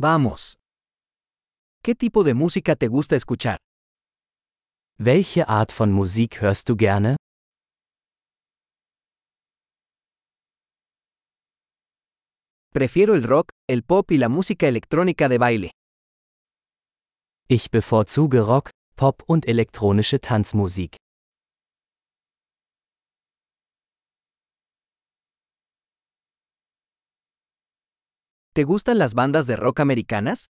Vamos. ¿Qué tipo de música te gusta escuchar? Welche Art von Musik hörst du gerne? Prefiero el rock, el pop y la música electrónica de baile. Ich bevorzuge Rock, Pop und elektronische Tanzmusik. ¿Te gustan las bandas de rock americanas?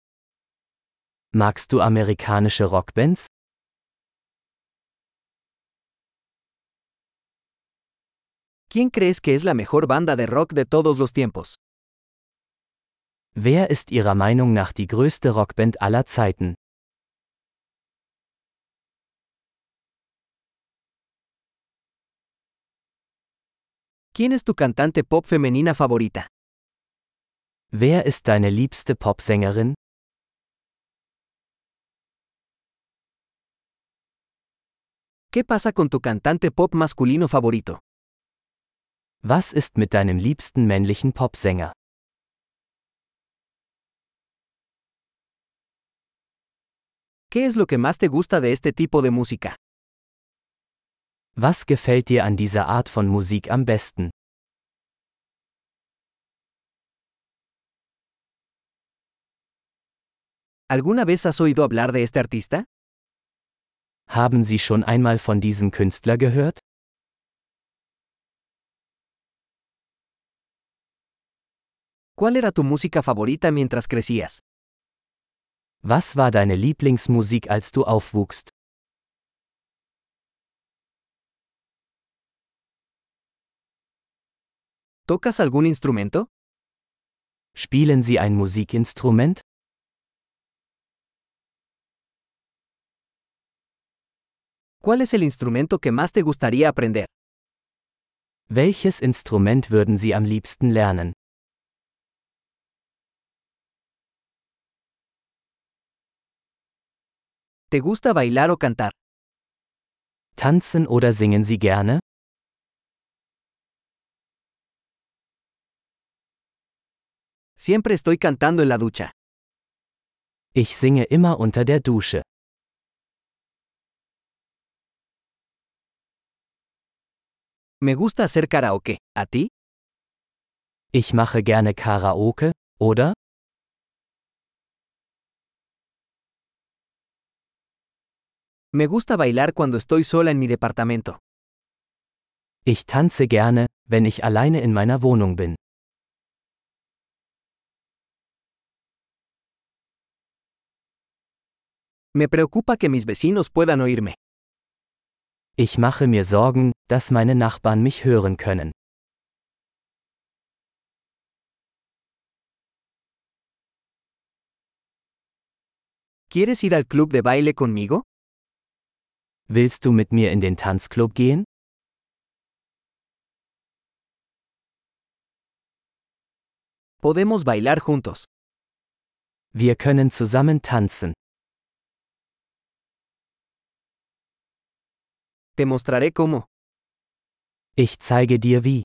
Magst du amerikanische Rockbands? ¿Quién crees que es la mejor banda de rock de todos los tiempos? Wer ist Ihrer Meinung nach die größte Rockband aller Zeiten? ¿Quién es tu cantante pop femenina favorita? Wer ist deine liebste Popsängerin? ¿Qué pasa con tu cantante pop masculino favorito? Was ist mit deinem liebsten männlichen Popsänger? ¿Qué es lo que más te gusta de este tipo de música? Was gefällt dir an dieser Art von Musik am besten? ¿Alguna vez has oído hablar de este artista? Haben Sie schon einmal von diesem Künstler gehört? ¿Cuál era tu música favorita mientras crecías? Was war deine Lieblingsmusik, als du aufwuchst? ¿Tocas algún instrumento? Spielen Sie ein Musikinstrument? ¿Cuál es el instrumento que más te gustaría aprender? Welches Instrument würden Sie am liebsten lernen? ¿Te gusta bailar o cantar? Tanzen oder singen Sie gerne? Siempre estoy cantando en la ducha. Ich singe immer unter der Dusche. Me gusta hacer karaoke. ¿A ti? Ich mache gerne Karaoke, oder? Me gusta bailar cuando estoy sola en mi departamento. Ich tanze gerne, wenn ich alleine in meiner Wohnung bin. Me preocupa que mis vecinos puedan oírme. Ich mache mir Sorgen, dass meine Nachbarn mich hören können. ¿Quieres ir al club de baile conmigo? Willst du mit mir in den Tanzclub gehen? Podemos bailar juntos. Wir können zusammen tanzen. Te mostraré cómo. Ich zeige dir wie.